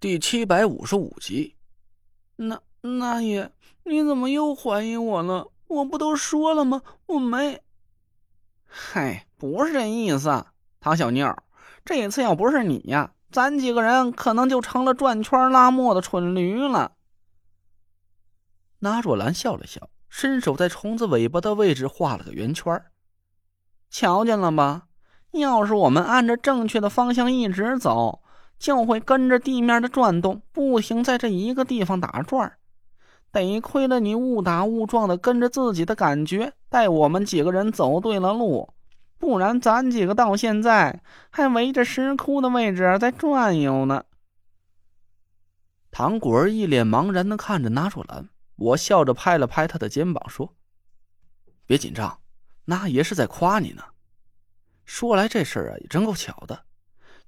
第七百五十五集。那那也，你怎么又怀疑我了？我不都说了吗？我没。嗨，不是这意思，唐小妞，这次要不是你呀，咱几个人可能就成了转圈拉磨的蠢驴了。那若兰笑了笑，伸手在虫子尾巴的位置画了个圆圈。瞧见了吧？要是我们按着正确的方向一直走，就会跟着地面的转动，不停在这一个地方打转。得亏了你误打误撞的跟着自己的感觉，带我们几个人走对了路，不然咱几个到现在还围着石窟的位置在转悠呢。唐果儿一脸茫然的看着纳若兰，我笑着拍了拍他的肩膀说：“别紧张，那爷是在夸你呢。”说来这事儿啊，也真够巧的。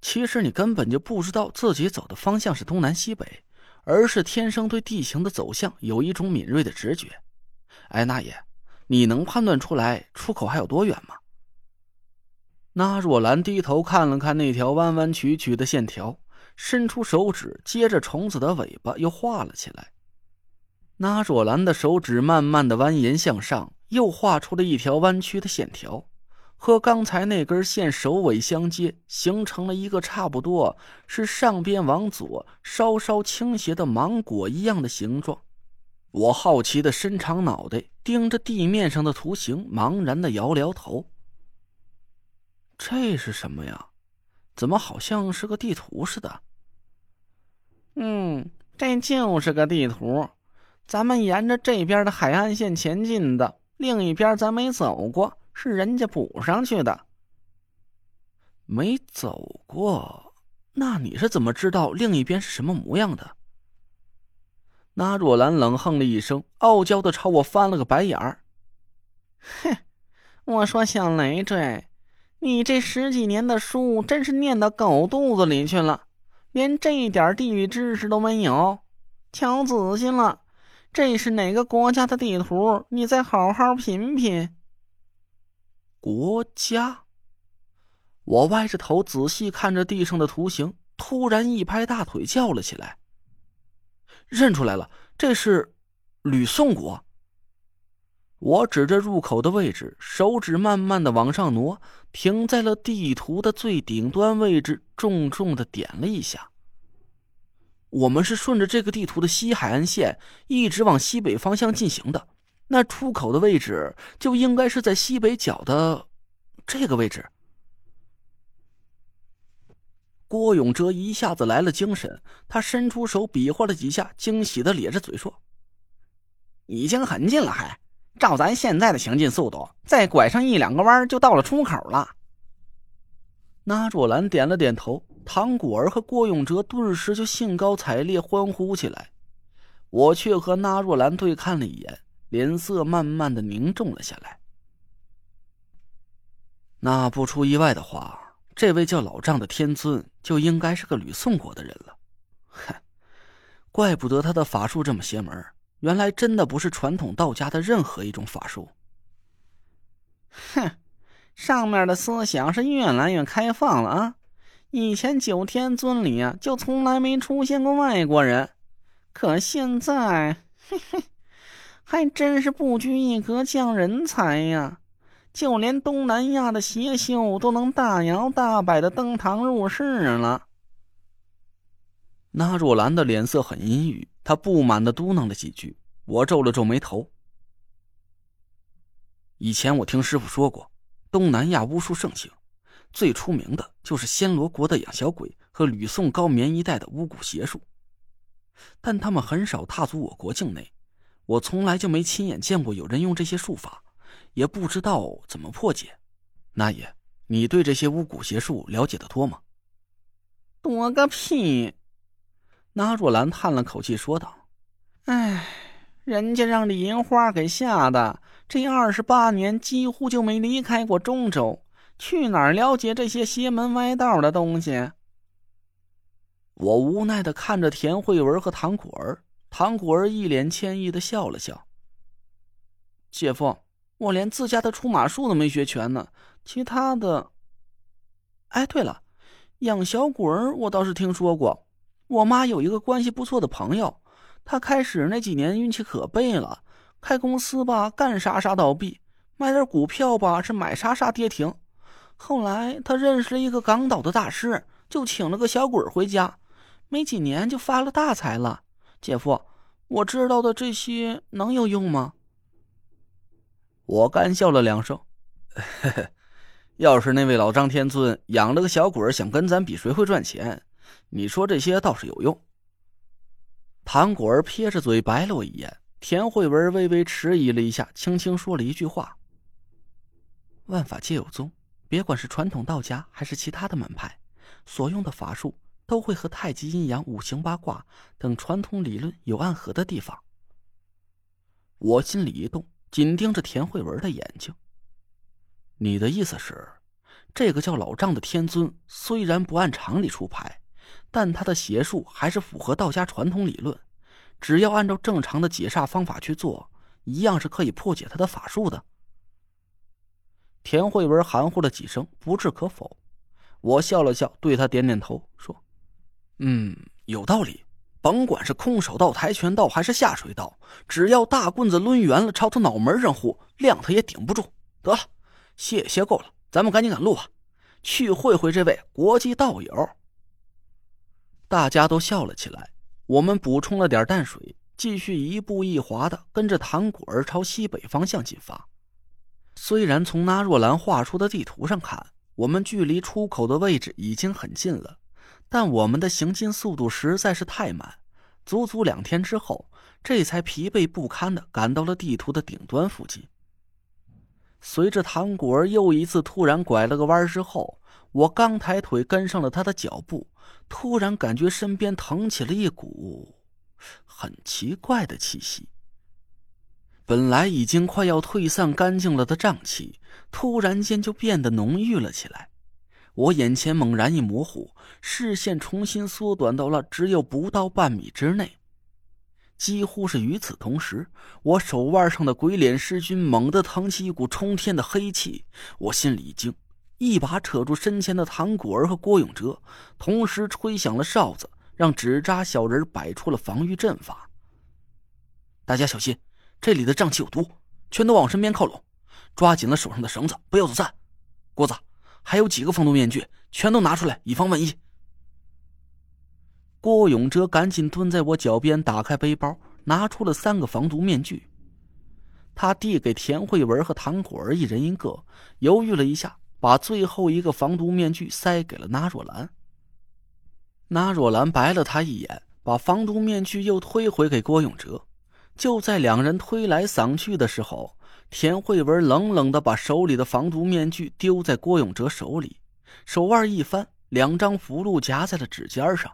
其实你根本就不知道自己走的方向是东南西北，而是天生对地形的走向有一种敏锐的直觉。哎，那爷，你能判断出来出口还有多远吗？那若兰低头看了看那条弯弯曲曲的线条，伸出手指接着虫子的尾巴又画了起来。那若兰的手指慢慢的蜿蜒向上，又画出了一条弯曲的线条。和刚才那根线首尾相接，形成了一个差不多是上边往左稍稍倾斜的芒果一样的形状。我好奇的伸长脑袋，盯着地面上的图形，茫然的摇了摇头。这是什么呀？怎么好像是个地图似的？嗯，这就是个地图。咱们沿着这边的海岸线前进的，另一边咱没走过。是人家补上去的，没走过。那你是怎么知道另一边是什么模样的？那若兰冷哼了一声，傲娇的朝我翻了个白眼儿。哼，我说小累赘，你这十几年的书真是念到狗肚子里去了，连这点地理知识都没有。瞧仔细了，这是哪个国家的地图？你再好好品品。国家，我歪着头仔细看着地上的图形，突然一拍大腿叫了起来：“认出来了，这是吕宋国！”我指着入口的位置，手指慢慢的往上挪，停在了地图的最顶端位置，重重的点了一下。我们是顺着这个地图的西海岸线一直往西北方向进行的。那出口的位置就应该是在西北角的这个位置。郭永哲一下子来了精神，他伸出手比划了几下，惊喜的咧着嘴说：“已经很近了，还照咱现在的行进速度，再拐上一两个弯就到了出口了。”那若兰点了点头，唐果儿和郭永哲顿时就兴高采烈欢呼起来，我却和那若兰对看了一眼。脸色慢慢的凝重了下来。那不出意外的话，这位叫老丈的天尊就应该是个吕宋国的人了。哼，怪不得他的法术这么邪门，原来真的不是传统道家的任何一种法术。哼，上面的思想是越来越开放了啊！以前九天尊里啊，就从来没出现过外国人，可现在，嘿嘿。还真是不拘一格降人才呀！就连东南亚的邪修都能大摇大摆的登堂入室了。那若兰的脸色很阴郁，她不满的嘟囔了几句。我皱了皱眉头。以前我听师傅说过，东南亚巫术盛行，最出名的就是暹罗国的养小鬼和吕宋高棉一带的巫蛊邪术，但他们很少踏足我国境内。我从来就没亲眼见过有人用这些术法，也不知道怎么破解。那爷，你对这些巫蛊邪术了解的多吗？多个屁！那若兰叹了口气说道：“哎，人家让李银花给吓的，这二十八年几乎就没离开过中州，去哪儿了解这些邪门歪道的东西？”我无奈的看着田慧文和唐果儿。唐果儿一脸歉意的笑了笑：“姐夫，我连自家的出马术都没学全呢，其他的……哎，对了，养小鬼儿我倒是听说过，我妈有一个关系不错的朋友，他开始那几年运气可背了，开公司吧干啥啥倒闭，卖点股票吧是买啥啥跌停。后来他认识了一个港岛的大师，就请了个小鬼儿回家，没几年就发了大财了。姐夫，我知道的这些能有用吗？我干笑了两声。要是那位老张天尊养了个小鬼想跟咱比谁会赚钱，你说这些倒是有用。唐果儿撇着嘴白了我一眼，田慧文微微迟疑了一下，轻轻说了一句话：“万法皆有宗，别管是传统道家还是其他的门派，所用的法术都会和太极、阴阳、五行、八卦等传统理论有暗合的地方。”我心里一动，紧盯着田慧文的眼睛。你的意思是，这个叫老丈的天尊虽然不按常理出牌，但他的邪术还是符合道家传统理论，只要按照正常的解煞方法去做，一样是可以破解他的法术的。田慧文含糊了几声，不置可否。我笑了笑，对他点点头，说：“嗯，有道理。甭管是空手道、跆拳道还是下水道，只要大棍子抡圆了，朝他脑门上呼，亮他也顶不住。得了。”谢谢够了，咱们赶紧赶路吧，去会会这位国际道友。大家都笑了起来。我们补充了点淡水，继续一步一滑的跟着唐果儿朝西北方向进发。虽然从那若兰画出的地图上看，我们距离出口的位置已经很近了，但我们的行进速度实在是太慢，足足两天之后，这才疲惫不堪的赶到了地图的顶端附近。随着唐果儿又一次突然拐了个弯之后，我刚抬腿跟上了他的脚步，突然感觉身边腾起了一股很奇怪的气息。本来已经快要退散干净了的瘴气，突然间就变得浓郁了起来。我眼前猛然一模糊，视线重新缩短到了只有不到半米之内。几乎是与此同时，我手腕上的鬼脸尸君猛地腾起一股冲天的黑气，我心里一惊，一把扯住身前的唐果儿和郭永哲，同时吹响了哨子，让纸扎小人摆出了防御阵法。大家小心，这里的瘴气有毒，全都往身边靠拢，抓紧了手上的绳子，不要走散。郭子，还有几个防毒面具，全都拿出来，以防万一。郭永哲赶紧蹲在我脚边，打开背包，拿出了三个防毒面具。他递给田慧文和唐果儿一人一个，犹豫了一下，把最后一个防毒面具塞给了纳若兰。纳若兰白了他一眼，把防毒面具又推回给郭永哲。就在两人推来搡去的时候，田慧文冷冷的把手里的防毒面具丢在郭永哲手里，手腕一翻，两张符箓夹在了指尖上。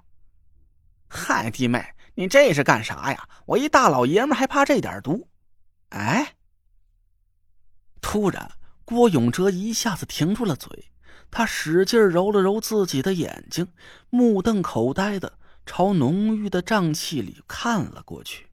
嗨，弟妹，你这是干啥呀？我一大老爷们还怕这点毒？哎！突然，郭永哲一下子停住了嘴，他使劲揉了揉自己的眼睛，目瞪口呆的朝浓郁的瘴气里看了过去。